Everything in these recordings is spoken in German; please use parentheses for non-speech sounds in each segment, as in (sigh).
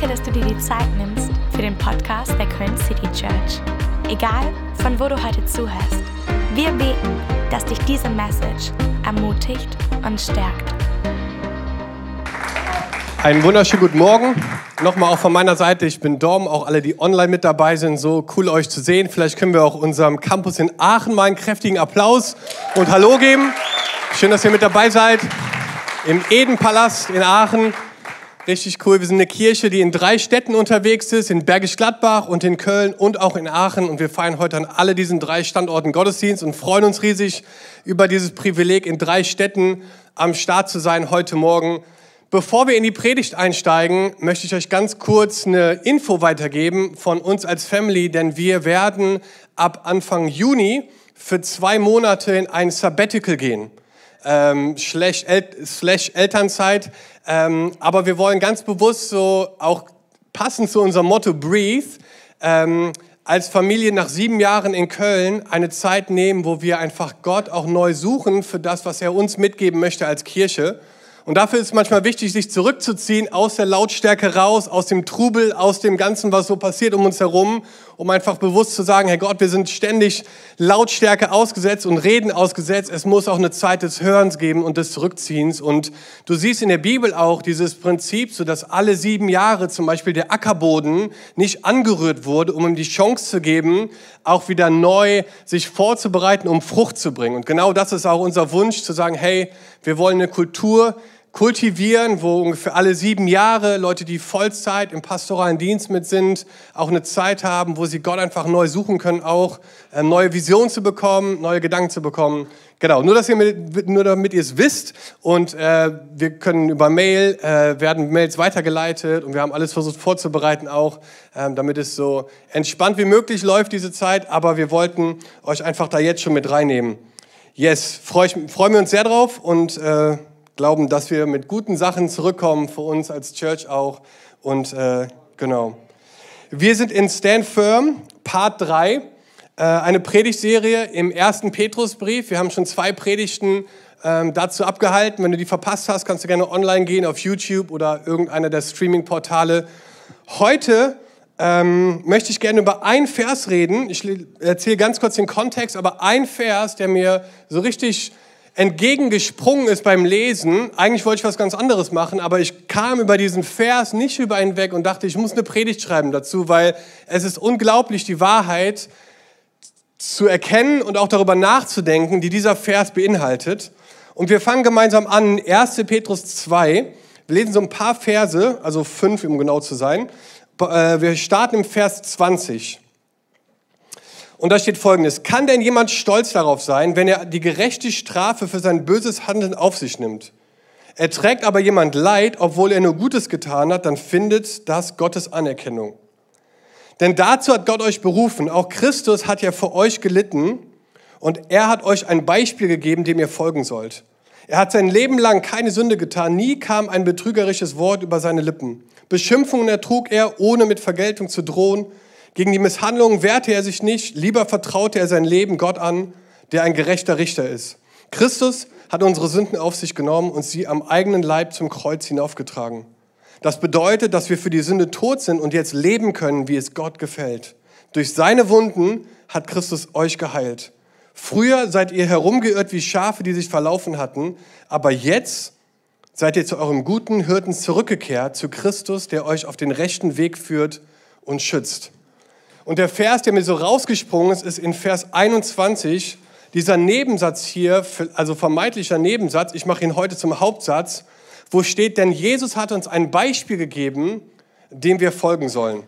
Danke, dass du dir die Zeit nimmst für den Podcast der Köln City Church. Egal, von wo du heute zuhörst, wir beten, dass dich diese Message ermutigt und stärkt. Einen wunderschönen guten Morgen. Nochmal auch von meiner Seite, ich bin Dom, auch alle, die online mit dabei sind, so cool euch zu sehen. Vielleicht können wir auch unserem Campus in Aachen mal einen kräftigen Applaus und Hallo geben. Schön, dass ihr mit dabei seid. Im Edenpalast in Aachen. Richtig cool. Wir sind eine Kirche, die in drei Städten unterwegs ist, in Bergisch Gladbach und in Köln und auch in Aachen. Und wir feiern heute an alle diesen drei Standorten Gottesdienst und freuen uns riesig über dieses Privileg, in drei Städten am Start zu sein heute Morgen. Bevor wir in die Predigt einsteigen, möchte ich euch ganz kurz eine Info weitergeben von uns als Family, denn wir werden ab Anfang Juni für zwei Monate in ein Sabbatical gehen. Ähm, slash, El slash Elternzeit. Ähm, aber wir wollen ganz bewusst so auch passend zu unserem Motto Breathe ähm, als Familie nach sieben Jahren in Köln eine Zeit nehmen, wo wir einfach Gott auch neu suchen für das, was er uns mitgeben möchte als Kirche. Und dafür ist manchmal wichtig, sich zurückzuziehen, aus der Lautstärke raus, aus dem Trubel, aus dem Ganzen, was so passiert um uns herum, um einfach bewusst zu sagen, Herr Gott, wir sind ständig Lautstärke ausgesetzt und Reden ausgesetzt. Es muss auch eine Zeit des Hörens geben und des Zurückziehens. Und du siehst in der Bibel auch dieses Prinzip, so dass alle sieben Jahre zum Beispiel der Ackerboden nicht angerührt wurde, um ihm die Chance zu geben, auch wieder neu sich vorzubereiten, um Frucht zu bringen. Und genau das ist auch unser Wunsch, zu sagen, hey, wir wollen eine Kultur kultivieren, wo ungefähr alle sieben Jahre Leute, die Vollzeit im pastoralen Dienst mit sind, auch eine Zeit haben, wo sie Gott einfach neu suchen können, auch ähm, neue Visionen zu bekommen, neue Gedanken zu bekommen. Genau, nur, dass ihr mit, nur damit ihr es wisst und äh, wir können über Mail, äh, werden Mails weitergeleitet und wir haben alles versucht vorzubereiten auch, ähm, damit es so entspannt wie möglich läuft diese Zeit, aber wir wollten euch einfach da jetzt schon mit reinnehmen. Yes, freuen freu wir uns sehr drauf und äh, glauben, dass wir mit guten Sachen zurückkommen für uns als Church auch. Und äh, genau. Wir sind in Stand Firm, Part 3, äh, eine Predigtserie im ersten Petrusbrief. Wir haben schon zwei Predigten ähm, dazu abgehalten. Wenn du die verpasst hast, kannst du gerne online gehen auf YouTube oder irgendeiner der Streaming-Portale. Heute ähm, möchte ich gerne über einen Vers reden. Ich erzähle ganz kurz den Kontext, aber ein Vers, der mir so richtig entgegengesprungen ist beim Lesen. Eigentlich wollte ich was ganz anderes machen, aber ich kam über diesen Vers nicht über ihn weg und dachte, ich muss eine Predigt schreiben dazu, weil es ist unglaublich, die Wahrheit zu erkennen und auch darüber nachzudenken, die dieser Vers beinhaltet. Und wir fangen gemeinsam an, 1. Petrus 2. Wir lesen so ein paar Verse, also fünf, um genau zu sein. Äh, wir starten im Vers 20. Und da steht folgendes, kann denn jemand stolz darauf sein, wenn er die gerechte Strafe für sein böses Handeln auf sich nimmt? Erträgt aber jemand Leid, obwohl er nur Gutes getan hat, dann findet das Gottes Anerkennung. Denn dazu hat Gott euch berufen. Auch Christus hat ja für euch gelitten und er hat euch ein Beispiel gegeben, dem ihr folgen sollt. Er hat sein Leben lang keine Sünde getan, nie kam ein betrügerisches Wort über seine Lippen. Beschimpfungen ertrug er, ohne mit Vergeltung zu drohen. Gegen die Misshandlungen wehrte er sich nicht, lieber vertraute er sein Leben Gott an, der ein gerechter Richter ist. Christus hat unsere Sünden auf sich genommen und sie am eigenen Leib zum Kreuz hinaufgetragen. Das bedeutet, dass wir für die Sünde tot sind und jetzt leben können, wie es Gott gefällt. Durch seine Wunden hat Christus euch geheilt. Früher seid ihr herumgeirrt wie Schafe, die sich verlaufen hatten, aber jetzt seid ihr zu eurem guten Hirten zurückgekehrt, zu Christus, der euch auf den rechten Weg führt und schützt. Und der Vers, der mir so rausgesprungen ist, ist in Vers 21, dieser Nebensatz hier, also vermeintlicher Nebensatz, ich mache ihn heute zum Hauptsatz, wo steht, denn Jesus hat uns ein Beispiel gegeben, dem wir folgen sollen.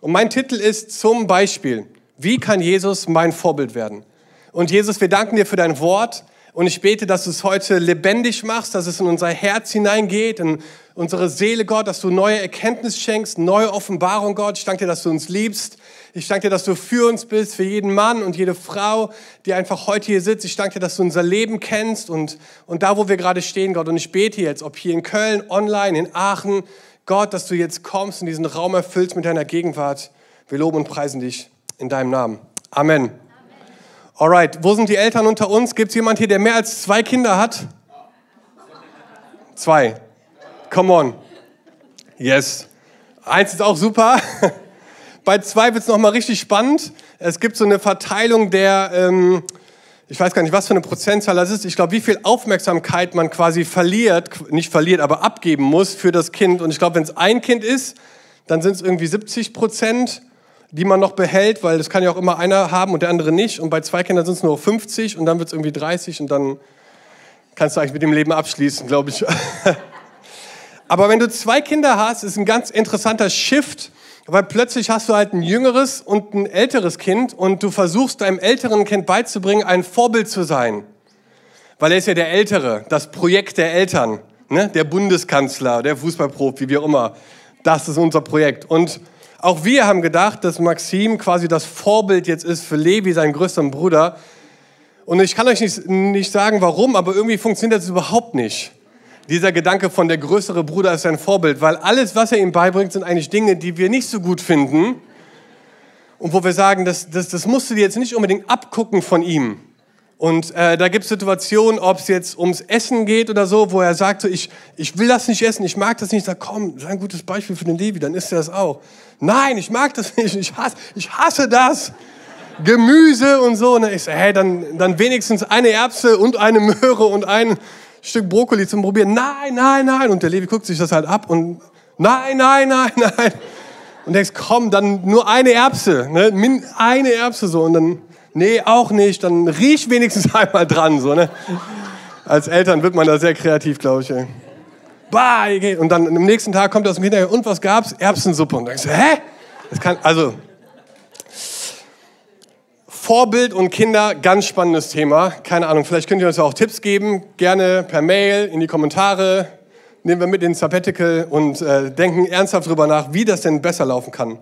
Und mein Titel ist zum Beispiel, wie kann Jesus mein Vorbild werden? Und Jesus, wir danken dir für dein Wort. Und ich bete, dass du es heute lebendig machst, dass es in unser Herz hineingeht, in unsere Seele, Gott, dass du neue Erkenntnis schenkst, neue Offenbarung, Gott. Ich danke dir, dass du uns liebst. Ich danke dir, dass du für uns bist, für jeden Mann und jede Frau, die einfach heute hier sitzt. Ich danke dir, dass du unser Leben kennst und, und da, wo wir gerade stehen, Gott. Und ich bete jetzt, ob hier in Köln, online, in Aachen, Gott, dass du jetzt kommst und diesen Raum erfüllst mit deiner Gegenwart. Wir loben und preisen dich in deinem Namen. Amen. Alright, wo sind die Eltern unter uns? Gibt es jemand hier, der mehr als zwei Kinder hat? Zwei. Come on. Yes. Eins ist auch super. (laughs) Bei zwei wird es nochmal richtig spannend. Es gibt so eine Verteilung der, ähm, ich weiß gar nicht, was für eine Prozentzahl das ist. Ich glaube, wie viel Aufmerksamkeit man quasi verliert, nicht verliert, aber abgeben muss für das Kind. Und ich glaube, wenn es ein Kind ist, dann sind es irgendwie 70 Prozent, die man noch behält, weil das kann ja auch immer einer haben und der andere nicht. Und bei zwei Kindern sind es nur 50 und dann wird es irgendwie 30 und dann kannst du eigentlich mit dem Leben abschließen, glaube ich. (laughs) aber wenn du zwei Kinder hast, ist ein ganz interessanter Shift weil plötzlich hast du halt ein jüngeres und ein älteres Kind und du versuchst deinem älteren Kind beizubringen, ein Vorbild zu sein. Weil er ist ja der Ältere, das Projekt der Eltern, ne? der Bundeskanzler, der Fußballprofi, wie auch immer. Das ist unser Projekt. Und auch wir haben gedacht, dass Maxim quasi das Vorbild jetzt ist für Levi, seinen größeren Bruder. Und ich kann euch nicht, nicht sagen, warum, aber irgendwie funktioniert das überhaupt nicht dieser Gedanke von der größere Bruder ist ein Vorbild, weil alles, was er ihm beibringt, sind eigentlich Dinge, die wir nicht so gut finden und wo wir sagen, das, das, das musst du dir jetzt nicht unbedingt abgucken von ihm. Und äh, da gibt es Situationen, ob es jetzt ums Essen geht oder so, wo er sagt, so, ich, ich will das nicht essen, ich mag das nicht. Ich sage, komm, sei ein gutes Beispiel für den Levi, dann isst er das auch. Nein, ich mag das (laughs) nicht, ich hasse, ich hasse das. Gemüse und so. Und ich sage, hey, dann, dann wenigstens eine Erbse und eine Möhre und ein Stück Brokkoli zum Probieren. Nein, nein, nein. Und der Levi guckt sich das halt ab und nein, nein, nein, nein. Und denkst, komm, dann nur eine Erbse, ne? eine Erbse so. Und dann, nee, auch nicht. Dann riech wenigstens (laughs) einmal dran, so, ne? Als Eltern wird man da sehr kreativ, glaube ich. Ey. Bah, und dann am nächsten Tag kommt er aus dem Hintergrund, und was gab's? Erbsensuppe. Und denkst hä? Das kann, also, Vorbild und Kinder, ganz spannendes Thema. Keine Ahnung, vielleicht könnt ihr uns auch Tipps geben. Gerne per Mail, in die Kommentare. Nehmen wir mit ins Sabbatical und äh, denken ernsthaft darüber nach, wie das denn besser laufen kann.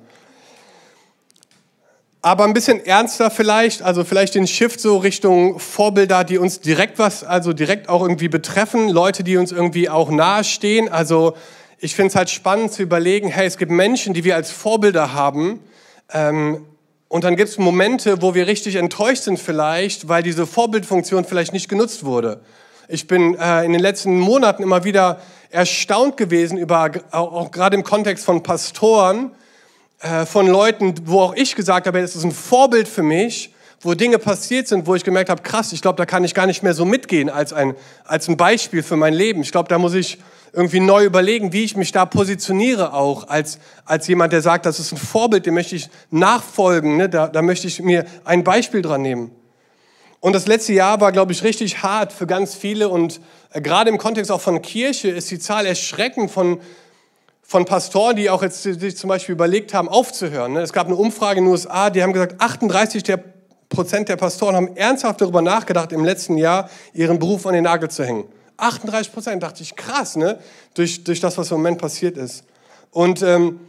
Aber ein bisschen ernster vielleicht, also vielleicht den Shift so Richtung Vorbilder, die uns direkt was, also direkt auch irgendwie betreffen, Leute, die uns irgendwie auch nahestehen. Also ich finde es halt spannend zu überlegen, hey, es gibt Menschen, die wir als Vorbilder haben, ähm, und dann gibt es Momente, wo wir richtig enttäuscht sind vielleicht, weil diese Vorbildfunktion vielleicht nicht genutzt wurde. Ich bin äh, in den letzten Monaten immer wieder erstaunt gewesen über, auch, auch gerade im Kontext von Pastoren, äh, von Leuten, wo auch ich gesagt habe, es ist ein Vorbild für mich, wo Dinge passiert sind, wo ich gemerkt habe, krass, ich glaube, da kann ich gar nicht mehr so mitgehen als ein, als ein Beispiel für mein Leben. Ich glaube, da muss ich irgendwie neu überlegen, wie ich mich da positioniere auch als, als jemand, der sagt, das ist ein Vorbild, dem möchte ich nachfolgen, ne? da, da möchte ich mir ein Beispiel dran nehmen. Und das letzte Jahr war, glaube ich, richtig hart für ganz viele und äh, gerade im Kontext auch von Kirche ist die Zahl erschreckend von, von Pastoren, die auch jetzt sich zum Beispiel überlegt haben, aufzuhören. Ne? Es gab eine Umfrage in den USA, die haben gesagt, 38 der Prozent der Pastoren haben ernsthaft darüber nachgedacht, im letzten Jahr ihren Beruf an den Nagel zu hängen. 38 Prozent, dachte ich, krass, ne? Durch, durch das, was im Moment passiert ist. Und, ähm,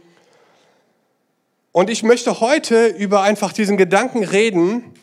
und ich möchte heute über einfach diesen Gedanken reden,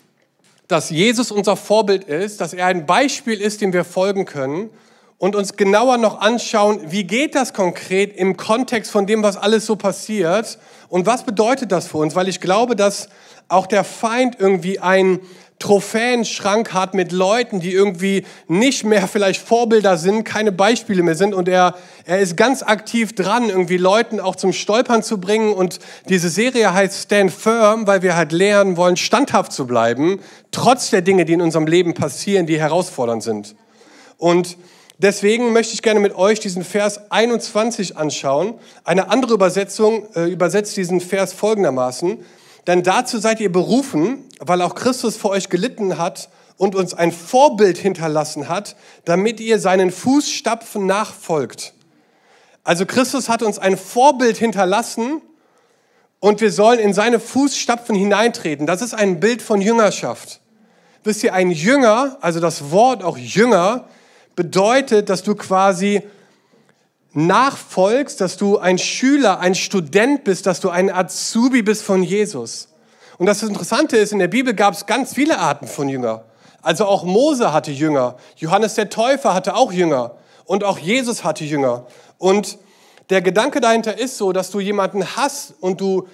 dass Jesus unser Vorbild ist, dass er ein Beispiel ist, dem wir folgen können und uns genauer noch anschauen, wie geht das konkret im Kontext von dem, was alles so passiert und was bedeutet das für uns, weil ich glaube, dass auch der Feind irgendwie ein Trophäenschrank hat mit Leuten, die irgendwie nicht mehr vielleicht Vorbilder sind, keine Beispiele mehr sind und er, er ist ganz aktiv dran, irgendwie Leuten auch zum Stolpern zu bringen und diese Serie heißt Stand Firm, weil wir halt lernen wollen, standhaft zu bleiben, trotz der Dinge, die in unserem Leben passieren, die herausfordernd sind. Und Deswegen möchte ich gerne mit euch diesen Vers 21 anschauen. Eine andere Übersetzung äh, übersetzt diesen Vers folgendermaßen. Denn dazu seid ihr berufen, weil auch Christus für euch gelitten hat und uns ein Vorbild hinterlassen hat, damit ihr seinen Fußstapfen nachfolgt. Also Christus hat uns ein Vorbild hinterlassen und wir sollen in seine Fußstapfen hineintreten. Das ist ein Bild von Jüngerschaft. Wisst ihr, ein Jünger, also das Wort auch Jünger, bedeutet, dass du quasi nachfolgst, dass du ein Schüler, ein Student bist, dass du ein Azubi bist von Jesus. Und das Interessante ist, in der Bibel gab es ganz viele Arten von Jünger. Also auch Mose hatte Jünger, Johannes der Täufer hatte auch Jünger und auch Jesus hatte Jünger. Und der Gedanke dahinter ist so, dass du jemanden hast und du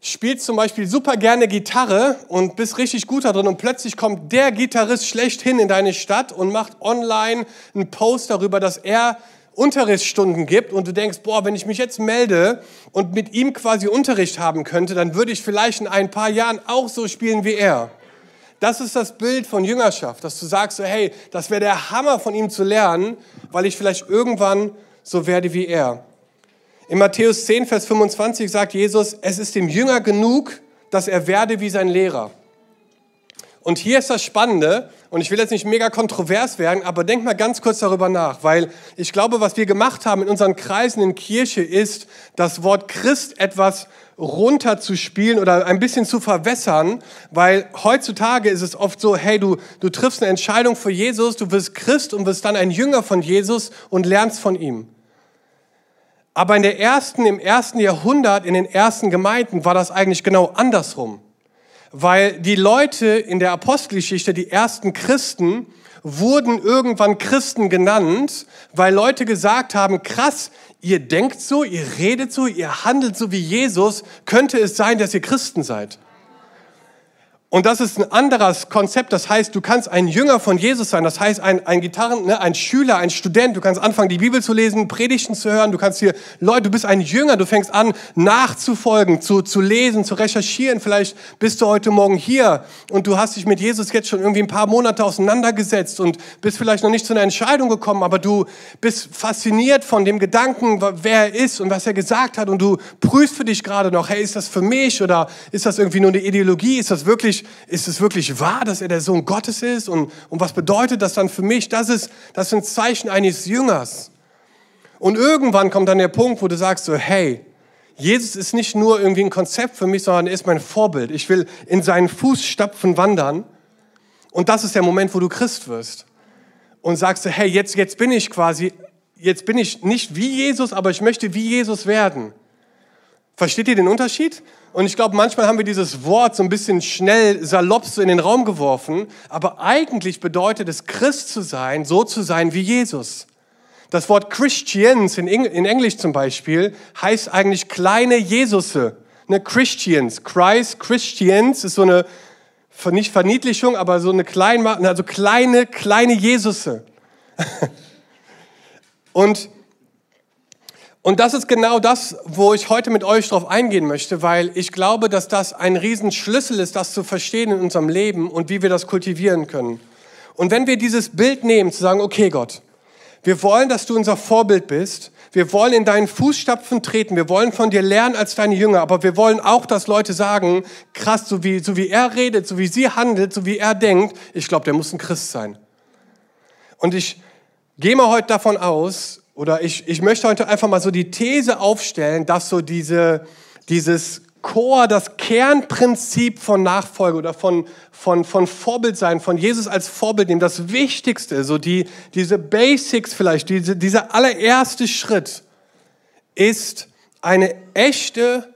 spielst zum Beispiel super gerne Gitarre und bist richtig gut da drin und plötzlich kommt der Gitarrist schlechthin in deine Stadt und macht online einen Post darüber, dass er Unterrichtsstunden gibt und du denkst, boah, wenn ich mich jetzt melde und mit ihm quasi Unterricht haben könnte, dann würde ich vielleicht in ein paar Jahren auch so spielen wie er. Das ist das Bild von Jüngerschaft, dass du sagst, so, hey, das wäre der Hammer von ihm zu lernen, weil ich vielleicht irgendwann so werde wie er. In Matthäus 10, Vers 25 sagt Jesus, es ist dem Jünger genug, dass er werde wie sein Lehrer. Und hier ist das Spannende, und ich will jetzt nicht mega kontrovers werden, aber denk mal ganz kurz darüber nach, weil ich glaube, was wir gemacht haben in unseren Kreisen in Kirche ist, das Wort Christ etwas runterzuspielen oder ein bisschen zu verwässern, weil heutzutage ist es oft so, hey, du, du triffst eine Entscheidung für Jesus, du wirst Christ und wirst dann ein Jünger von Jesus und lernst von ihm. Aber in der ersten, im ersten Jahrhundert, in den ersten Gemeinden war das eigentlich genau andersrum weil die Leute in der Apostelgeschichte, die ersten Christen, wurden irgendwann Christen genannt, weil Leute gesagt haben, krass, ihr denkt so, ihr redet so, ihr handelt so wie Jesus, könnte es sein, dass ihr Christen seid. Und das ist ein anderes Konzept. Das heißt, du kannst ein Jünger von Jesus sein. Das heißt, ein, ein Gitarren, ne, ein Schüler, ein Student. Du kannst anfangen, die Bibel zu lesen, Predigten zu hören. Du kannst hier, Leute, du bist ein Jünger. Du fängst an, nachzufolgen, zu, zu lesen, zu recherchieren. Vielleicht bist du heute Morgen hier und du hast dich mit Jesus jetzt schon irgendwie ein paar Monate auseinandergesetzt und bist vielleicht noch nicht zu einer Entscheidung gekommen, aber du bist fasziniert von dem Gedanken, wer er ist und was er gesagt hat. Und du prüfst für dich gerade noch, hey, ist das für mich oder ist das irgendwie nur eine Ideologie? Ist das wirklich ist es wirklich wahr, dass er der Sohn Gottes ist? Und, und was bedeutet das dann für mich? Das, ist, das sind Zeichen eines Jüngers. Und irgendwann kommt dann der Punkt, wo du sagst so, hey, Jesus ist nicht nur irgendwie ein Konzept für mich, sondern er ist mein Vorbild. Ich will in seinen Fußstapfen wandern. Und das ist der Moment, wo du Christ wirst. Und sagst du, hey, jetzt, jetzt bin ich quasi, jetzt bin ich nicht wie Jesus, aber ich möchte wie Jesus werden. Versteht ihr den Unterschied? Und ich glaube, manchmal haben wir dieses Wort so ein bisschen schnell salopp so in den Raum geworfen, aber eigentlich bedeutet es, Christ zu sein, so zu sein wie Jesus. Das Wort Christians in, Englisch zum Beispiel heißt eigentlich kleine Jesusse. Ne, Christians, Christ, Christians ist so eine, nicht Verniedlichung, aber so eine kleine, also kleine, kleine Jesusse. (laughs) Und und das ist genau das, wo ich heute mit euch drauf eingehen möchte, weil ich glaube, dass das ein Riesenschlüssel ist, das zu verstehen in unserem Leben und wie wir das kultivieren können. Und wenn wir dieses Bild nehmen, zu sagen, okay Gott, wir wollen, dass du unser Vorbild bist, wir wollen in deinen Fußstapfen treten, wir wollen von dir lernen als deine Jünger, aber wir wollen auch, dass Leute sagen, krass, so wie, so wie er redet, so wie sie handelt, so wie er denkt, ich glaube, der muss ein Christ sein. Und ich gehe mal heute davon aus, oder ich, ich möchte heute einfach mal so die These aufstellen, dass so diese, dieses Chor, das Kernprinzip von Nachfolge oder von, von, von Vorbild sein, von Jesus als Vorbild nehmen, das Wichtigste, so die, diese Basics vielleicht, diese, dieser allererste Schritt ist eine echte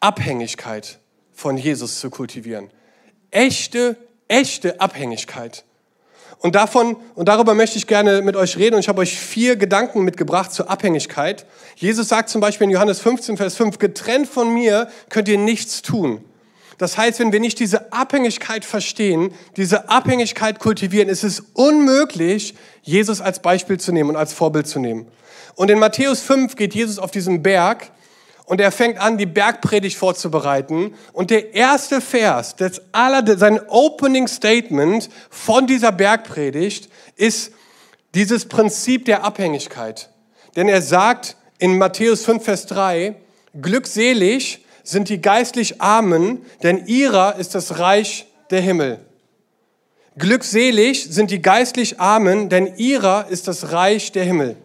Abhängigkeit von Jesus zu kultivieren. Echte, echte Abhängigkeit. Und davon und darüber möchte ich gerne mit euch reden. Und ich habe euch vier Gedanken mitgebracht zur Abhängigkeit. Jesus sagt zum Beispiel in Johannes 15, Vers 5, getrennt von mir könnt ihr nichts tun. Das heißt, wenn wir nicht diese Abhängigkeit verstehen, diese Abhängigkeit kultivieren, ist es unmöglich, Jesus als Beispiel zu nehmen und als Vorbild zu nehmen. Und in Matthäus 5 geht Jesus auf diesen Berg und er fängt an, die Bergpredigt vorzubereiten. Und der erste Vers, das aller, sein Opening Statement von dieser Bergpredigt ist dieses Prinzip der Abhängigkeit. Denn er sagt in Matthäus 5, Vers 3, glückselig sind die geistlich Armen, denn ihrer ist das Reich der Himmel. Glückselig sind die geistlich Armen, denn ihrer ist das Reich der Himmel.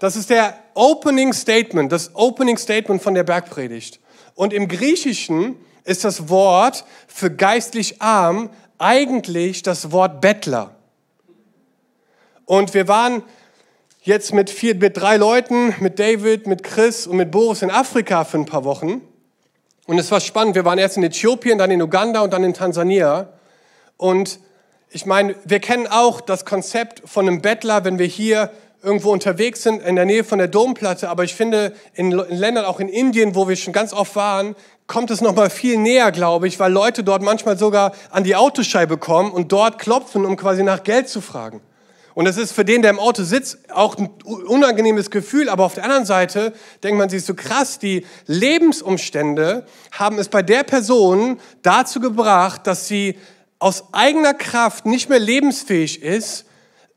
Das ist der Opening Statement, das Opening Statement von der Bergpredigt. Und im Griechischen ist das Wort für geistlich arm eigentlich das Wort Bettler. Und wir waren jetzt mit, vier, mit drei Leuten, mit David, mit Chris und mit Boris in Afrika für ein paar Wochen. Und es war spannend. Wir waren erst in Äthiopien, dann in Uganda und dann in Tansania. Und ich meine, wir kennen auch das Konzept von einem Bettler, wenn wir hier irgendwo unterwegs sind in der Nähe von der Domplatte, aber ich finde in, Ländern, auch in Indien, wo wir schon ganz oft waren, kommt es noch mal viel näher, glaube ich, weil Leute dort manchmal sogar an die Autoscheibe kommen und dort klopfen, um quasi nach Geld zu fragen. Und das ist für den, der im Auto sitzt, auch ein unangenehmes Gefühl. Aber auf der anderen Seite denkt man sich so krass, die Lebensumstände haben es bei der Person dazu gebracht, dass sie aus eigener Kraft nicht mehr lebensfähig ist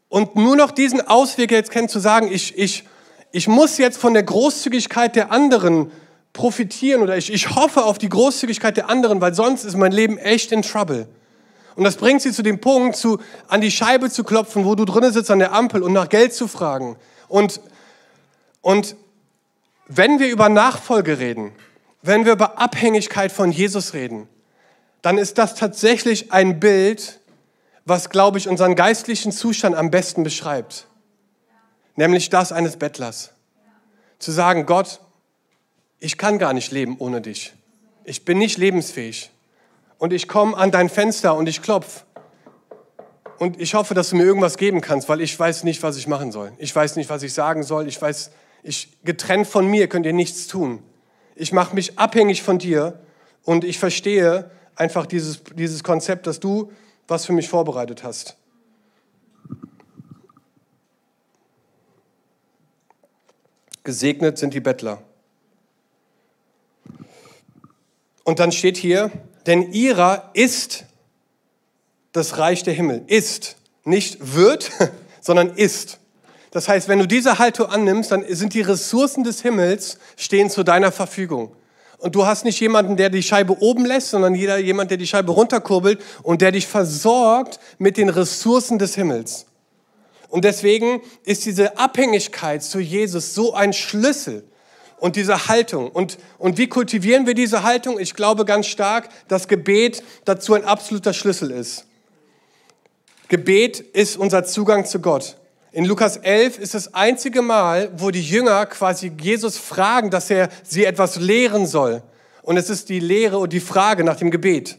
und nur noch diesen Ausweg jetzt kennt, zu sagen, ich, ich, ich muss jetzt von der Großzügigkeit der anderen profitieren oder ich, ich hoffe auf die Großzügigkeit der anderen, weil sonst ist mein Leben echt in Trouble. Und das bringt sie zu dem Punkt, zu, an die Scheibe zu klopfen, wo du drinnen sitzt an der Ampel und nach Geld zu fragen. Und, und wenn wir über Nachfolge reden, wenn wir über Abhängigkeit von Jesus reden, dann ist das tatsächlich ein Bild, was, glaube ich, unseren geistlichen Zustand am besten beschreibt. Nämlich das eines Bettlers. Zu sagen, Gott, ich kann gar nicht leben ohne dich. Ich bin nicht lebensfähig und ich komme an dein Fenster und ich klopfe. Und ich hoffe, dass du mir irgendwas geben kannst, weil ich weiß nicht, was ich machen soll. Ich weiß nicht, was ich sagen soll. Ich weiß, ich, getrennt von mir könnt ihr nichts tun. Ich mache mich abhängig von dir und ich verstehe einfach dieses, dieses Konzept, dass du was für mich vorbereitet hast. Gesegnet sind die Bettler. Und dann steht hier, denn ihrer ist das Reich der Himmel. Ist. Nicht wird, (laughs) sondern ist. Das heißt, wenn du diese Haltung annimmst, dann sind die Ressourcen des Himmels stehen zu deiner Verfügung. Und du hast nicht jemanden, der die Scheibe oben lässt, sondern jeder, jemand, der die Scheibe runterkurbelt und der dich versorgt mit den Ressourcen des Himmels. Und deswegen ist diese Abhängigkeit zu Jesus so ein Schlüssel und diese Haltung. Und, und wie kultivieren wir diese Haltung? Ich glaube ganz stark, dass Gebet dazu ein absoluter Schlüssel ist. Gebet ist unser Zugang zu Gott. In Lukas 11 ist das einzige Mal, wo die Jünger quasi Jesus fragen, dass er sie etwas lehren soll. Und es ist die Lehre und die Frage nach dem Gebet.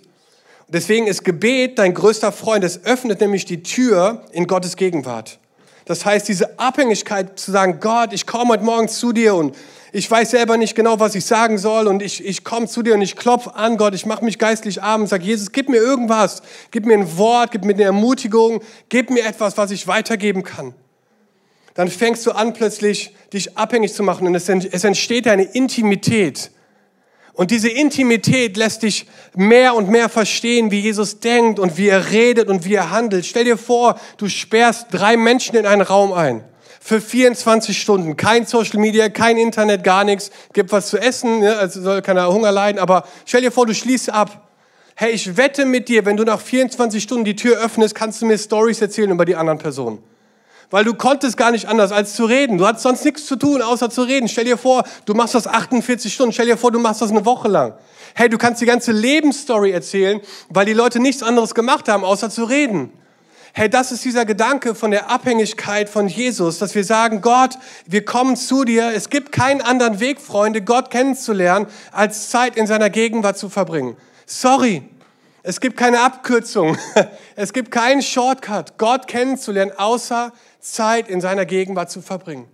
deswegen ist Gebet dein größter Freund. Es öffnet nämlich die Tür in Gottes Gegenwart. Das heißt, diese Abhängigkeit zu sagen, Gott, ich komme heute Morgen zu dir und ich weiß selber nicht genau, was ich sagen soll und ich, ich komme zu dir und ich klopfe an, Gott, ich mache mich geistlich arm und sage, Jesus, gib mir irgendwas, gib mir ein Wort, gib mir eine Ermutigung, gib mir etwas, was ich weitergeben kann. Dann fängst du an, plötzlich dich abhängig zu machen und es, entsteht eine Intimität. Und diese Intimität lässt dich mehr und mehr verstehen, wie Jesus denkt und wie er redet und wie er handelt. Stell dir vor, du sperrst drei Menschen in einen Raum ein für 24 Stunden. Kein Social Media, kein Internet, gar nichts. Gibt was zu essen, ne? also soll keiner Hunger leiden. Aber stell dir vor, du schließt ab. Hey, ich wette mit dir, wenn du nach 24 Stunden die Tür öffnest, kannst du mir Stories erzählen über die anderen Personen. Weil du konntest gar nicht anders als zu reden. Du hattest sonst nichts zu tun, außer zu reden. Stell dir vor, du machst das 48 Stunden. Stell dir vor, du machst das eine Woche lang. Hey, du kannst die ganze Lebensstory erzählen, weil die Leute nichts anderes gemacht haben, außer zu reden. Hey, das ist dieser Gedanke von der Abhängigkeit von Jesus, dass wir sagen, Gott, wir kommen zu dir. Es gibt keinen anderen Weg, Freunde, Gott kennenzulernen, als Zeit in seiner Gegenwart zu verbringen. Sorry, es gibt keine Abkürzung. (laughs) Es gibt keinen Shortcut, Gott kennenzulernen, außer Zeit in seiner Gegenwart zu verbringen.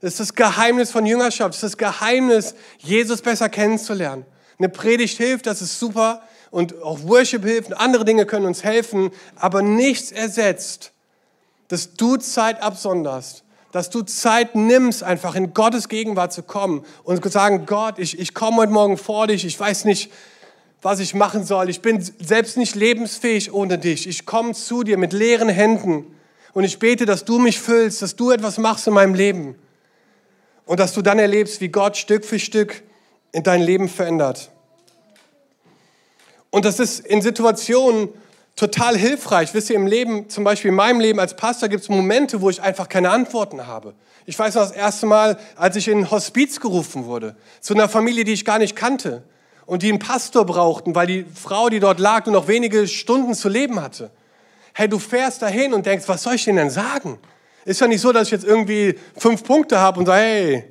Das ist das Geheimnis von Jüngerschaft. Das ist das Geheimnis, Jesus besser kennenzulernen. Eine Predigt hilft, das ist super und auch Worship hilft und andere Dinge können uns helfen, aber nichts ersetzt, dass du Zeit absonderst, dass du Zeit nimmst, einfach in Gottes Gegenwart zu kommen und zu sagen, Gott, ich, ich komme heute Morgen vor dich, ich weiß nicht, was ich machen soll, ich bin selbst nicht lebensfähig ohne dich, ich komme zu dir mit leeren Händen und ich bete, dass du mich füllst, dass du etwas machst in meinem Leben und dass du dann erlebst, wie Gott Stück für Stück in dein Leben verändert. Und das ist in Situationen total hilfreich. Wisst ihr, im Leben, zum Beispiel in meinem Leben als Pastor, gibt es Momente, wo ich einfach keine Antworten habe. Ich weiß noch das erste Mal, als ich in ein Hospiz gerufen wurde, zu einer Familie, die ich gar nicht kannte und die einen Pastor brauchten, weil die Frau, die dort lag, nur noch wenige Stunden zu leben hatte. Hey, du fährst dahin und denkst, was soll ich denen denn sagen? Ist ja nicht so, dass ich jetzt irgendwie fünf Punkte habe und sage, hey,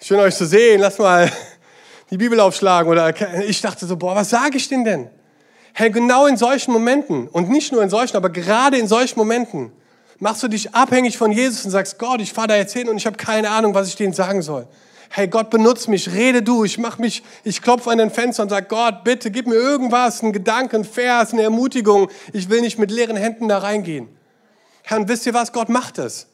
schön euch zu sehen, lass mal (laughs) die Bibel aufschlagen oder ich dachte so, boah, was sage ich denn denn? Hey, genau in solchen Momenten und nicht nur in solchen, aber gerade in solchen Momenten machst du dich abhängig von Jesus und sagst, Gott, ich fahre da jetzt hin und ich habe keine Ahnung, was ich denen sagen soll. Hey, Gott, benutze mich, rede du, ich mach mich, ich klopfe an den Fenster und sag, Gott, bitte gib mir irgendwas, einen Gedanken, einen Vers, eine Ermutigung. Ich will nicht mit leeren Händen da reingehen. Herr, und wisst ihr was? Gott macht es.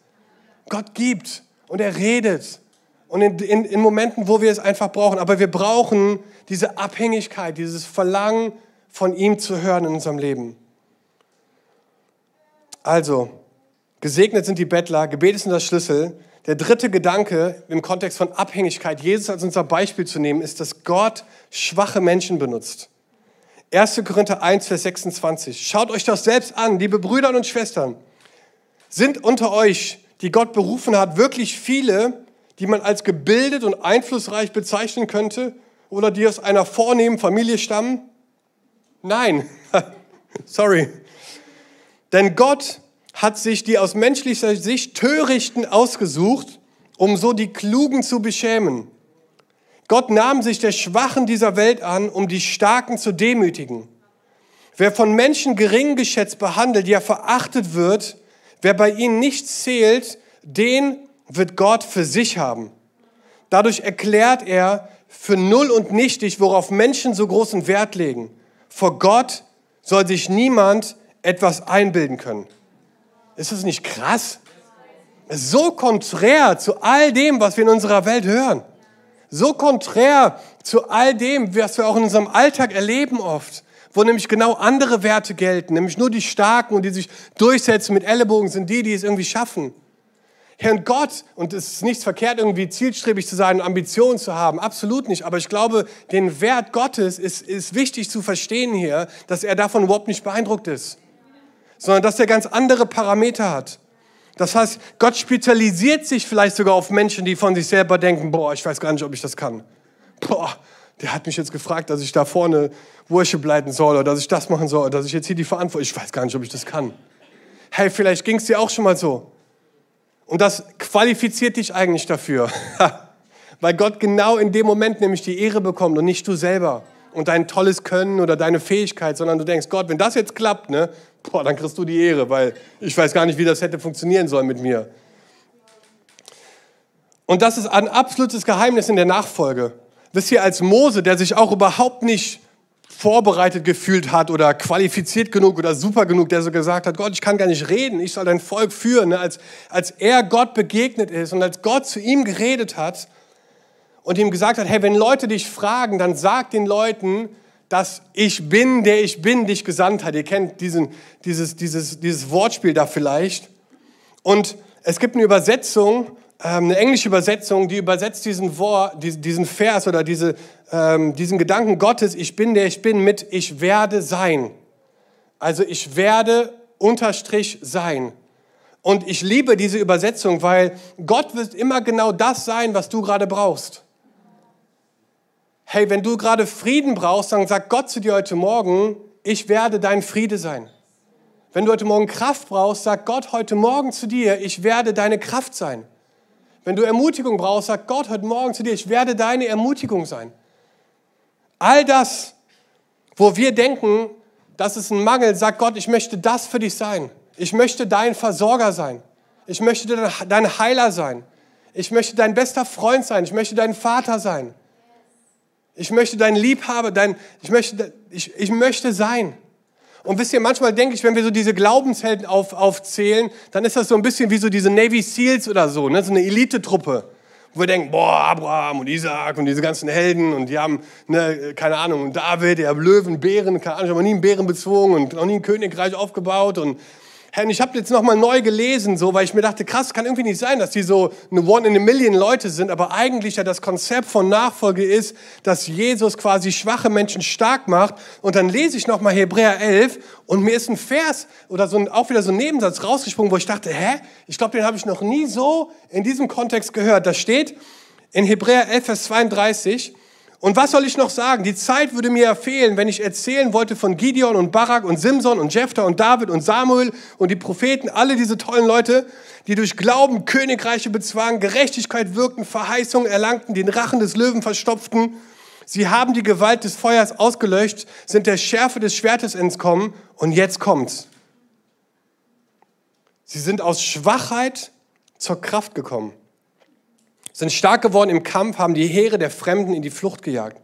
Gott gibt und er redet. Und in, in, in Momenten, wo wir es einfach brauchen. Aber wir brauchen diese Abhängigkeit, dieses Verlangen von ihm zu hören in unserem Leben. Also, gesegnet sind die Bettler, Gebet ist der Schlüssel. Der dritte Gedanke im Kontext von Abhängigkeit, Jesus als unser Beispiel zu nehmen, ist, dass Gott schwache Menschen benutzt. 1. Korinther 1, Vers 26. Schaut euch das selbst an, liebe Brüder und Schwestern. Sind unter euch, die Gott berufen hat, wirklich viele, die man als gebildet und einflussreich bezeichnen könnte oder die aus einer vornehmen Familie stammen? Nein, (laughs) sorry. Denn Gott hat sich die aus menschlicher Sicht Törichten ausgesucht, um so die Klugen zu beschämen. Gott nahm sich der Schwachen dieser Welt an, um die Starken zu demütigen. Wer von Menschen gering geschätzt behandelt, ja verachtet wird, wer bei ihnen nichts zählt, den wird Gott für sich haben. Dadurch erklärt er für null und nichtig, worauf Menschen so großen Wert legen. Vor Gott soll sich niemand etwas einbilden können. Ist das nicht krass? So konträr zu all dem, was wir in unserer Welt hören. So konträr zu all dem, was wir auch in unserem Alltag erleben oft. Wo nämlich genau andere Werte gelten. Nämlich nur die Starken und die sich durchsetzen mit Ellenbogen sind die, die es irgendwie schaffen. Herrn Gott, und es ist nichts verkehrt, irgendwie zielstrebig zu sein, Ambitionen zu haben, absolut nicht. Aber ich glaube, den Wert Gottes ist, ist wichtig zu verstehen hier, dass er davon überhaupt nicht beeindruckt ist sondern dass er ganz andere Parameter hat. Das heißt, Gott spezialisiert sich vielleicht sogar auf Menschen, die von sich selber denken, boah, ich weiß gar nicht, ob ich das kann. Boah, der hat mich jetzt gefragt, dass ich da vorne Worship leiten soll oder dass ich das machen soll, oder dass ich jetzt hier die Verantwortung, ich weiß gar nicht, ob ich das kann. Hey, vielleicht ging es dir auch schon mal so. Und das qualifiziert dich eigentlich dafür. (laughs) Weil Gott genau in dem Moment nämlich die Ehre bekommt und nicht du selber und dein tolles Können oder deine Fähigkeit, sondern du denkst, Gott, wenn das jetzt klappt, ne, boah, dann kriegst du die Ehre, weil ich weiß gar nicht, wie das hätte funktionieren sollen mit mir. Und das ist ein absolutes Geheimnis in der Nachfolge. Wisst ihr, als Mose, der sich auch überhaupt nicht vorbereitet gefühlt hat oder qualifiziert genug oder super genug, der so gesagt hat, Gott, ich kann gar nicht reden, ich soll dein Volk führen. Ne? Als, als er Gott begegnet ist und als Gott zu ihm geredet hat und ihm gesagt hat, hey, wenn Leute dich fragen, dann sag den Leuten, dass ich bin, der ich bin, dich gesandt hat. Ihr kennt diesen, dieses, dieses, dieses Wortspiel da vielleicht. Und es gibt eine Übersetzung, ähm, eine englische Übersetzung, die übersetzt diesen, Wort, diesen Vers oder diese, ähm, diesen Gedanken Gottes, ich bin, der ich bin, mit ich werde sein. Also ich werde unterstrich sein. Und ich liebe diese Übersetzung, weil Gott wird immer genau das sein, was du gerade brauchst hey, wenn du gerade Frieden brauchst, dann sagt Gott zu dir heute Morgen, ich werde dein Friede sein. Wenn du heute Morgen Kraft brauchst, sagt Gott heute Morgen zu dir, ich werde deine Kraft sein. Wenn du Ermutigung brauchst, sagt Gott heute Morgen zu dir, ich werde deine Ermutigung sein. All das, wo wir denken, das ist ein Mangel, sagt Gott, ich möchte das für dich sein. Ich möchte dein Versorger sein. Ich möchte dein Heiler sein. Ich möchte dein bester Freund sein. Ich möchte dein Vater sein. Ich möchte dein Liebhaber, dein, ich, möchte, ich, ich möchte sein. Und wisst ihr, manchmal denke ich, wenn wir so diese Glaubenshelden auf, aufzählen, dann ist das so ein bisschen wie so diese Navy Seals oder so, ne? so eine Elite-Truppe. Wo wir denken, boah, Abraham und Isaac und diese ganzen Helden und die haben, ne, keine Ahnung, und David, der Löwen, Bären, keine Ahnung, ich habe nie einen Bären bezogen und noch nie ein Königreich aufgebaut und Herr, ich habe jetzt nochmal neu gelesen, so, weil ich mir dachte, krass, kann irgendwie nicht sein, dass die so eine One in a Million Leute sind, aber eigentlich ja das Konzept von Nachfolge ist, dass Jesus quasi schwache Menschen stark macht. Und dann lese ich nochmal Hebräer 11 und mir ist ein Vers oder so ein, auch wieder so ein Nebensatz rausgesprungen, wo ich dachte, hä, ich glaube, den habe ich noch nie so in diesem Kontext gehört. Da steht in Hebräer 11, Vers 32, und was soll ich noch sagen? Die Zeit würde mir ja fehlen, wenn ich erzählen wollte von Gideon und Barak und Simson und Jephthah und David und Samuel und die Propheten, alle diese tollen Leute, die durch Glauben Königreiche bezwangen, Gerechtigkeit wirkten, Verheißungen erlangten, den Rachen des Löwen verstopften. Sie haben die Gewalt des Feuers ausgelöscht, sind der Schärfe des Schwertes entkommen und jetzt kommt's. Sie sind aus Schwachheit zur Kraft gekommen sind stark geworden im Kampf, haben die Heere der Fremden in die Flucht gejagt.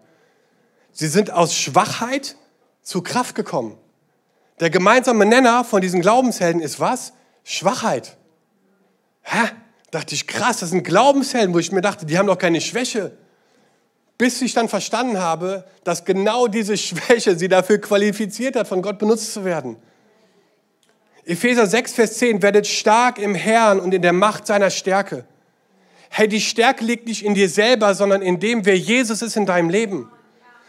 Sie sind aus Schwachheit zu Kraft gekommen. Der gemeinsame Nenner von diesen Glaubenshelden ist was? Schwachheit. Hä? Dachte ich, krass, das sind Glaubenshelden, wo ich mir dachte, die haben doch keine Schwäche. Bis ich dann verstanden habe, dass genau diese Schwäche sie dafür qualifiziert hat, von Gott benutzt zu werden. Epheser 6, Vers 10, werdet stark im Herrn und in der Macht seiner Stärke. Hey, die Stärke liegt nicht in dir selber, sondern in dem, wer Jesus ist in deinem Leben.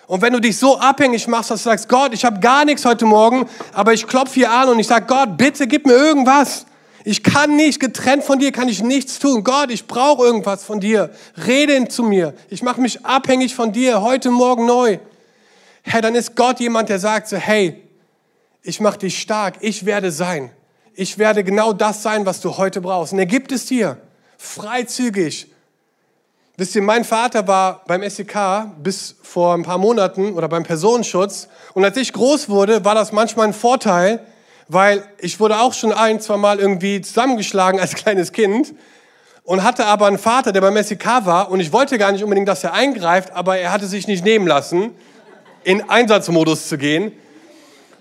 Und wenn du dich so abhängig machst, dass du sagst, Gott, ich habe gar nichts heute Morgen, aber ich klopfe hier an und ich sage, Gott, bitte gib mir irgendwas. Ich kann nicht, getrennt von dir kann ich nichts tun. Gott, ich brauche irgendwas von dir. Rede zu mir. Ich mache mich abhängig von dir, heute Morgen neu. Herr, dann ist Gott jemand, der sagt so, hey, ich mache dich stark, ich werde sein. Ich werde genau das sein, was du heute brauchst. Und er gibt es dir, freizügig. Wisst ihr, mein Vater war beim SEK bis vor ein paar Monaten oder beim Personenschutz. Und als ich groß wurde, war das manchmal ein Vorteil, weil ich wurde auch schon ein, zwei Mal irgendwie zusammengeschlagen als (laughs) kleines Kind und hatte aber einen Vater, der beim SEK war und ich wollte gar nicht unbedingt, dass er eingreift, aber er hatte sich nicht nehmen lassen, in Einsatzmodus zu gehen,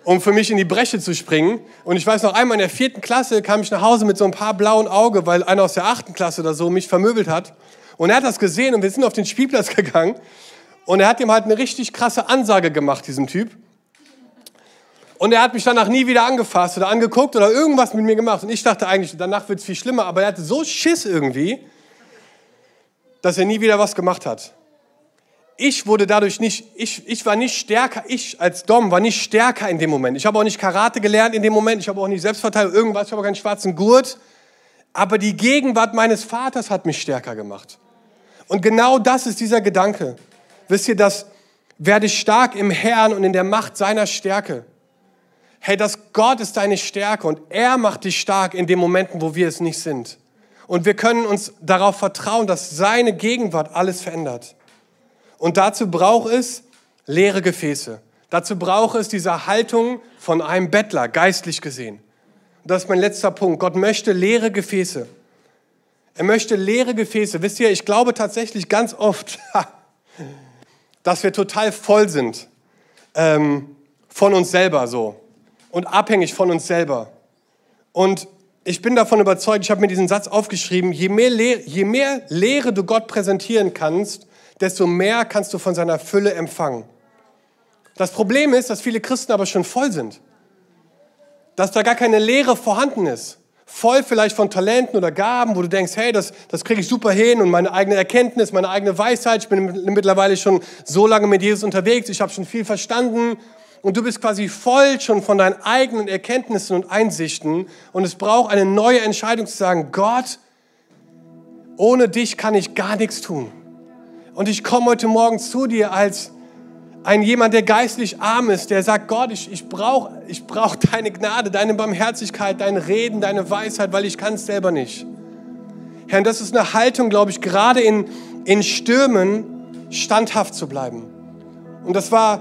um für mich in die Bresche zu springen. Und ich weiß noch einmal in der vierten Klasse kam ich nach Hause mit so ein paar blauen Augen, weil einer aus der achten Klasse oder so mich vermöbelt hat. Und er hat das gesehen und wir sind auf den Spielplatz (laughs) gegangen und er hat ihm halt eine richtig krasse Ansage gemacht, diesem Typ. Und er hat mich danach nie wieder angefasst oder angeguckt oder irgendwas mit mir gemacht. Und ich dachte eigentlich, danach wird es viel schlimmer. Aber er hatte so Schiss irgendwie, dass er nie wieder was gemacht hat. Ich wurde dadurch nicht, ich, ich war nicht stärker, ich als Dom war nicht stärker in dem Moment. Ich habe auch nicht Karate gelernt in dem Moment, ich habe auch nicht Selbstverteidigung, irgendwas, ich habe auch keinen schwarzen Gurt. Aber die Gegenwart meines Vaters hat mich stärker gemacht. Und genau das ist dieser Gedanke. Wisst ihr, das werde stark im Herrn und in der Macht seiner Stärke hey, dass Gott ist deine Stärke und er macht dich stark in den Momenten, wo wir es nicht sind. Und wir können uns darauf vertrauen, dass seine Gegenwart alles verändert. Und dazu braucht es leere Gefäße. Dazu braucht es diese Haltung von einem Bettler, geistlich gesehen. Und das ist mein letzter Punkt. Gott möchte leere Gefäße. Er möchte leere Gefäße. Wisst ihr, ich glaube tatsächlich ganz oft, (laughs) dass wir total voll sind ähm, von uns selber so und abhängig von uns selber. Und ich bin davon überzeugt, ich habe mir diesen Satz aufgeschrieben, je mehr, Lehre, je mehr Lehre du Gott präsentieren kannst, desto mehr kannst du von seiner Fülle empfangen. Das Problem ist, dass viele Christen aber schon voll sind. Dass da gar keine Lehre vorhanden ist. Voll vielleicht von Talenten oder Gaben, wo du denkst, hey, das, das kriege ich super hin und meine eigene Erkenntnis, meine eigene Weisheit. Ich bin mittlerweile schon so lange mit Jesus unterwegs, ich habe schon viel verstanden und du bist quasi voll schon von deinen eigenen Erkenntnissen und Einsichten und es braucht eine neue Entscheidung zu sagen, Gott, ohne dich kann ich gar nichts tun. Und ich komme heute Morgen zu dir als ein jemand, der geistlich arm ist, der sagt, Gott, ich, ich brauche ich brauch deine Gnade, deine Barmherzigkeit, dein Reden, deine Weisheit, weil ich kann es selber nicht. Herr, das ist eine Haltung, glaube ich, gerade in, in Stürmen standhaft zu bleiben. Und das war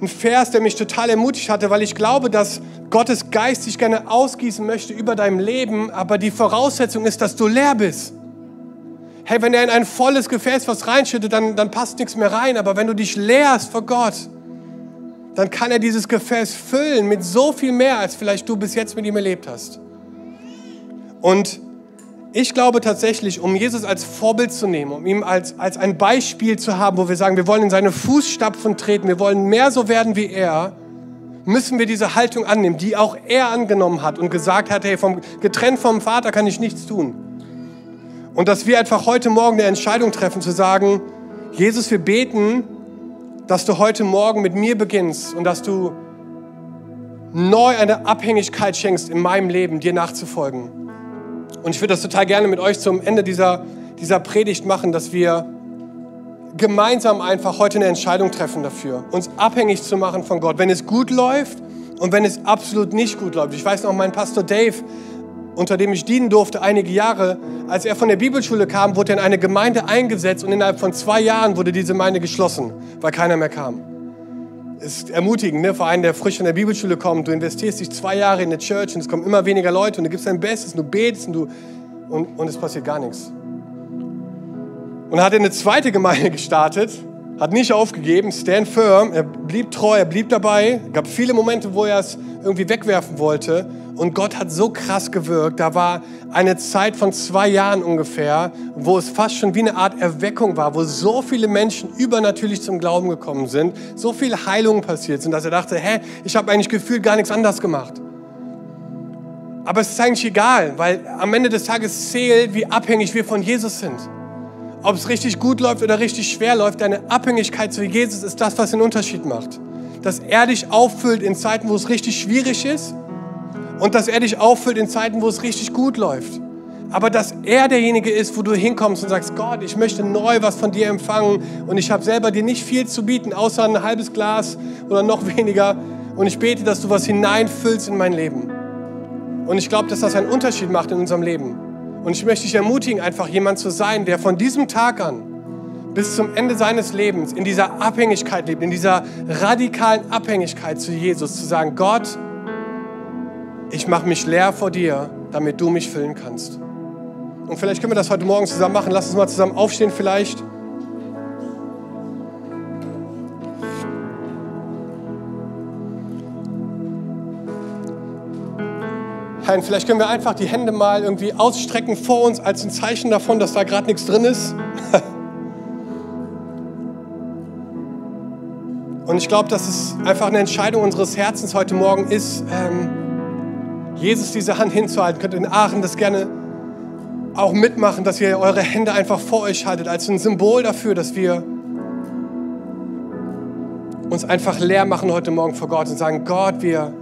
ein Vers, der mich total ermutigt hatte, weil ich glaube, dass Gottes Geist sich gerne ausgießen möchte über dein Leben, aber die Voraussetzung ist, dass du leer bist. Hey, wenn er in ein volles Gefäß was reinschüttet, dann, dann passt nichts mehr rein. Aber wenn du dich leerst vor Gott, dann kann er dieses Gefäß füllen mit so viel mehr, als vielleicht du bis jetzt mit ihm erlebt hast. Und ich glaube tatsächlich, um Jesus als Vorbild zu nehmen, um ihm als, als ein Beispiel zu haben, wo wir sagen, wir wollen in seine Fußstapfen treten, wir wollen mehr so werden wie er, müssen wir diese Haltung annehmen, die auch er angenommen hat und gesagt hat, hey, vom, getrennt vom Vater kann ich nichts tun. Und dass wir einfach heute Morgen eine Entscheidung treffen, zu sagen, Jesus, wir beten, dass du heute Morgen mit mir beginnst und dass du neu eine Abhängigkeit schenkst in meinem Leben, dir nachzufolgen. Und ich würde das total gerne mit euch zum Ende dieser, dieser Predigt machen, dass wir gemeinsam einfach heute eine Entscheidung treffen dafür, uns abhängig zu machen von Gott, wenn es gut läuft und wenn es absolut nicht gut läuft. Ich weiß noch, mein Pastor Dave, unter dem ich dienen durfte einige Jahre, als er von der Bibelschule kam, wurde er in eine Gemeinde eingesetzt und innerhalb von zwei Jahren wurde diese Gemeinde geschlossen, weil keiner mehr kam ist ermutigend, ne? für einen, der frisch von der Bibelschule kommt. Du investierst dich zwei Jahre in der Church und es kommen immer weniger Leute und du gibst dein Bestes und du betest und, du, und, und es passiert gar nichts. Und er hat eine zweite Gemeinde (laughs) gestartet, hat nicht aufgegeben, stand firm, er blieb treu, er blieb dabei. Gab viele Momente, wo er es irgendwie wegwerfen wollte. Und Gott hat so krass gewirkt. Da war eine Zeit von zwei Jahren ungefähr, wo es fast schon wie eine Art Erweckung war, wo so viele Menschen übernatürlich zum Glauben gekommen sind, so viele Heilungen passiert sind, dass er dachte, hä, ich habe eigentlich gefühlt gar nichts anders gemacht. Aber es ist eigentlich egal, weil am Ende des Tages zählt, wie abhängig wir von Jesus sind. Ob es richtig gut läuft oder richtig schwer läuft, deine Abhängigkeit zu Jesus ist das, was den Unterschied macht. Dass er dich auffüllt in Zeiten, wo es richtig schwierig ist und dass er dich auffüllt in Zeiten, wo es richtig gut läuft. Aber dass er derjenige ist, wo du hinkommst und sagst, Gott, ich möchte neu was von dir empfangen und ich habe selber dir nicht viel zu bieten, außer ein halbes Glas oder noch (laughs) weniger. Und ich bete, dass du was hineinfüllst in mein Leben. Und ich glaube, dass das einen Unterschied macht in unserem Leben. Und ich möchte dich ermutigen, einfach jemand zu sein, der von diesem Tag an bis zum Ende seines Lebens in dieser Abhängigkeit lebt, in dieser radikalen Abhängigkeit zu Jesus, zu sagen, Gott, ich mache mich leer vor dir, damit du mich füllen kannst. Und vielleicht können wir das heute Morgen zusammen machen. Lass uns mal zusammen aufstehen vielleicht. Herr, vielleicht können wir einfach die Hände mal irgendwie ausstrecken vor uns als ein Zeichen davon, dass da gerade nichts drin ist. (laughs) Und ich glaube, dass es einfach eine Entscheidung unseres Herzens heute Morgen ist, ähm, Jesus diese Hand hinzuhalten. Könnt ihr in Aachen das gerne auch mitmachen, dass ihr eure Hände einfach vor euch haltet, als ein Symbol dafür, dass wir uns einfach leer machen heute Morgen vor Gott und sagen, Gott, wir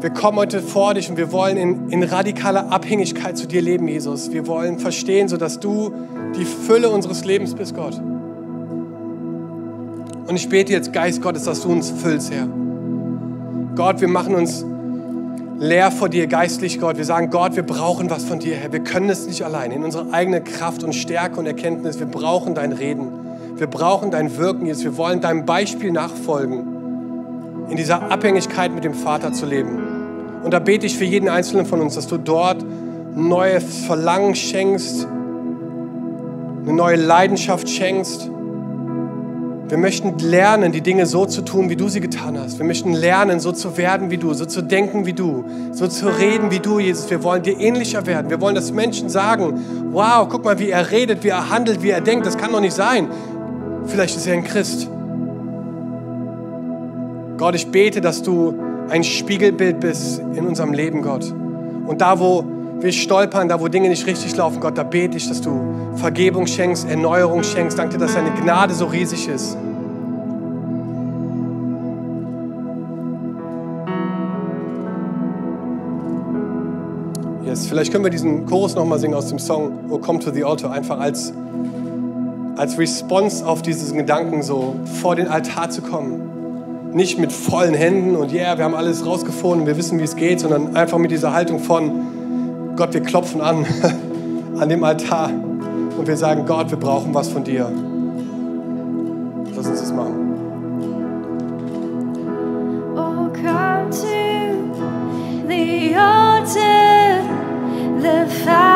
wir kommen heute vor dich und wir wollen in, in radikaler Abhängigkeit zu dir leben, Jesus. Wir wollen verstehen, sodass du die Fülle unseres Lebens bist, Gott. Und ich bete jetzt, Geist Gottes, dass du uns füllst, Herr. Gott, wir machen uns leer vor dir, geistlich, Gott. Wir sagen, Gott, wir brauchen was von dir, Herr. Wir können es nicht allein. In unserer eigenen Kraft und Stärke und Erkenntnis. Wir brauchen dein Reden. Wir brauchen dein Wirken, Jesus. Wir wollen deinem Beispiel nachfolgen, in dieser Abhängigkeit mit dem Vater zu leben. Und da bete ich für jeden Einzelnen von uns, dass du dort neues Verlangen schenkst, eine neue Leidenschaft schenkst. Wir möchten lernen, die Dinge so zu tun, wie du sie getan hast. Wir möchten lernen, so zu werden wie du, so zu denken wie du, so zu reden wie du, Jesus. Wir wollen dir ähnlicher werden. Wir wollen, dass Menschen sagen, wow, guck mal, wie er redet, wie er handelt, wie er denkt. Das kann doch nicht sein. Vielleicht ist er ein Christ. Gott, ich bete, dass du ein Spiegelbild bist in unserem Leben, Gott. Und da, wo wir stolpern, da, wo Dinge nicht richtig laufen, Gott, da bete ich, dass du Vergebung schenkst, Erneuerung schenkst. Danke dir, dass deine Gnade so riesig ist. Yes, vielleicht können wir diesen Chorus nochmal singen aus dem Song Oh Come to the Altar, einfach als, als Response auf diesen Gedanken, so vor den Altar zu kommen nicht mit vollen Händen und yeah, wir haben alles rausgefunden, wir wissen, wie es geht, sondern einfach mit dieser Haltung von Gott, wir klopfen an, (laughs) an dem Altar und wir sagen, Gott, wir brauchen was von dir. Lass uns das machen. Oh, come to the altar, the Father's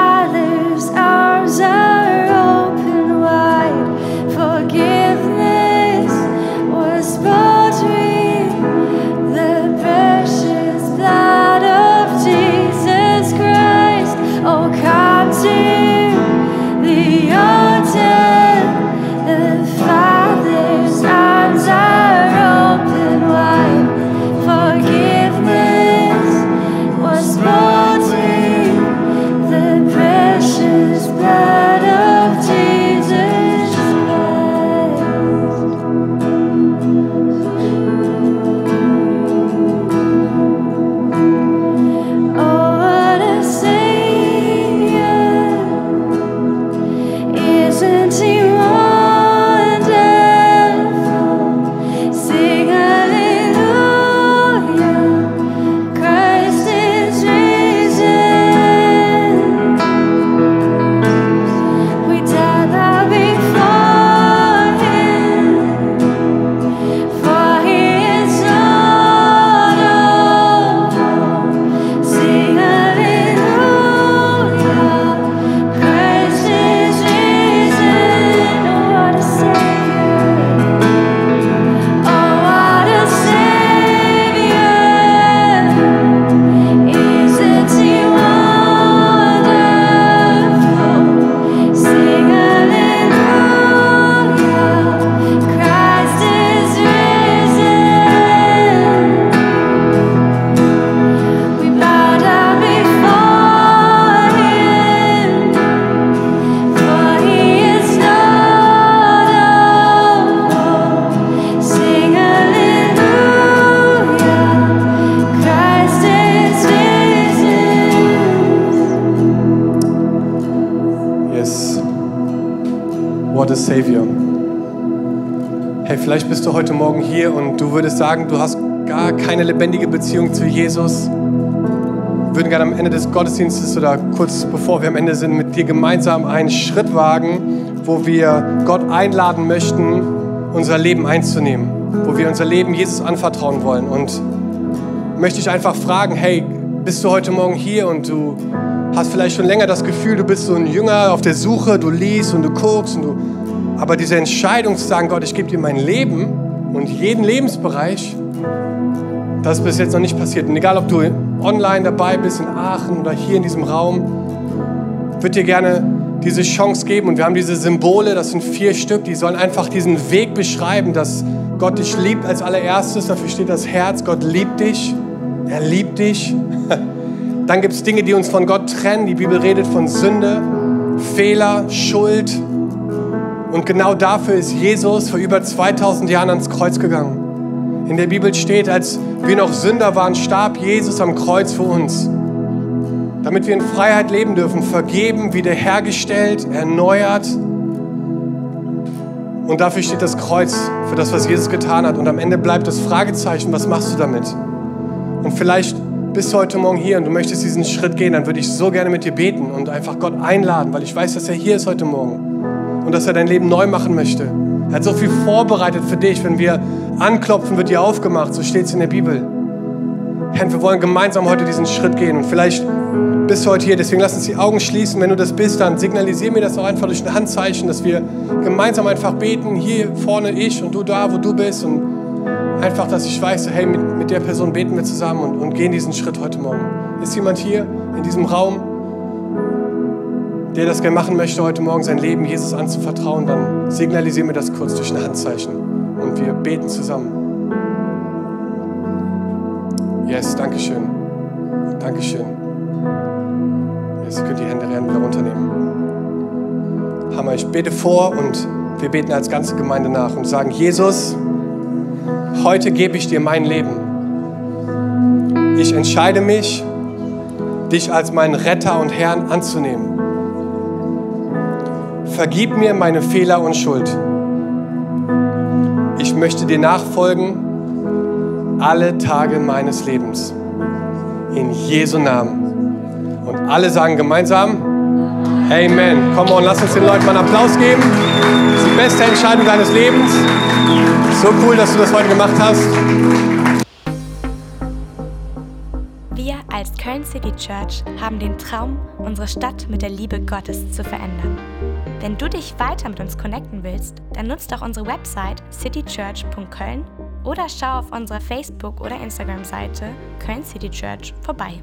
Du heute Morgen hier und du würdest sagen, du hast gar keine lebendige Beziehung zu Jesus. Wir würden gerne am Ende des Gottesdienstes oder kurz bevor wir am Ende sind, mit dir gemeinsam einen Schritt wagen, wo wir Gott einladen möchten, unser Leben einzunehmen, wo wir unser Leben Jesus anvertrauen wollen. Und möchte ich einfach fragen, hey, bist du heute Morgen hier und du hast vielleicht schon länger das Gefühl, du bist so ein Jünger auf der Suche, du liest und du guckst und du, aber diese Entscheidung zu sagen, Gott, ich gebe dir mein Leben und jeden Lebensbereich, das ist bis jetzt noch nicht passiert. Und egal, ob du online dabei bist in Aachen oder hier in diesem Raum, würde dir gerne diese Chance geben. Und wir haben diese Symbole, das sind vier Stück, die sollen einfach diesen Weg beschreiben, dass Gott dich liebt als allererstes. Dafür steht das Herz. Gott liebt dich. Er liebt dich. (laughs) Dann gibt es Dinge, die uns von Gott trennen. Die Bibel redet von Sünde, Fehler, Schuld. Und genau dafür ist Jesus vor über 2000 Jahren ans Kreuz gegangen. In der Bibel steht, als wir noch Sünder waren, starb Jesus am Kreuz für uns. Damit wir in Freiheit leben dürfen, vergeben, wiederhergestellt, erneuert. Und dafür steht das Kreuz, für das, was Jesus getan hat. Und am Ende bleibt das Fragezeichen, was machst du damit? Und vielleicht bist du heute Morgen hier und du möchtest diesen Schritt gehen, dann würde ich so gerne mit dir beten und einfach Gott einladen, weil ich weiß, dass er hier ist heute Morgen und dass er dein Leben neu machen möchte. Er hat so viel vorbereitet für dich. Wenn wir anklopfen, wird dir aufgemacht. So steht es in der Bibel. Herr, wir wollen gemeinsam heute diesen Schritt gehen. Und vielleicht bist du heute hier, deswegen lass uns die Augen schließen. Wenn du das bist, dann signalisier mir das auch einfach durch ein Handzeichen, dass wir gemeinsam einfach beten. Hier vorne ich und du da, wo du bist. Und einfach, dass ich weiß, hey, mit, mit der Person beten wir zusammen und, und gehen diesen Schritt heute Morgen. Ist jemand hier in diesem Raum, der das gerne machen möchte, heute Morgen sein Leben Jesus anzuvertrauen, dann signalisier mir das kurz durch ein Handzeichen und wir beten zusammen. Yes, danke schön. Dankeschön. Yes, ihr könnt die Hände wieder runternehmen. Hammer, ich bete vor und wir beten als ganze Gemeinde nach und sagen, Jesus, heute gebe ich dir mein Leben. Ich entscheide mich, dich als meinen Retter und Herrn anzunehmen. Vergib mir meine Fehler und Schuld. Ich möchte dir nachfolgen alle Tage meines Lebens. In Jesu Namen. Und alle sagen gemeinsam, Amen. Komm on, lass uns den Leuten mal einen Applaus geben. Das ist die beste Entscheidung deines Lebens. So cool, dass du das heute gemacht hast. Wir als Köln City Church haben den Traum, unsere Stadt mit der Liebe Gottes zu verändern. Wenn du dich weiter mit uns connecten willst, dann nutzt doch unsere Website citychurch.köln oder schau auf unserer Facebook- oder Instagram-Seite Köln City Church vorbei.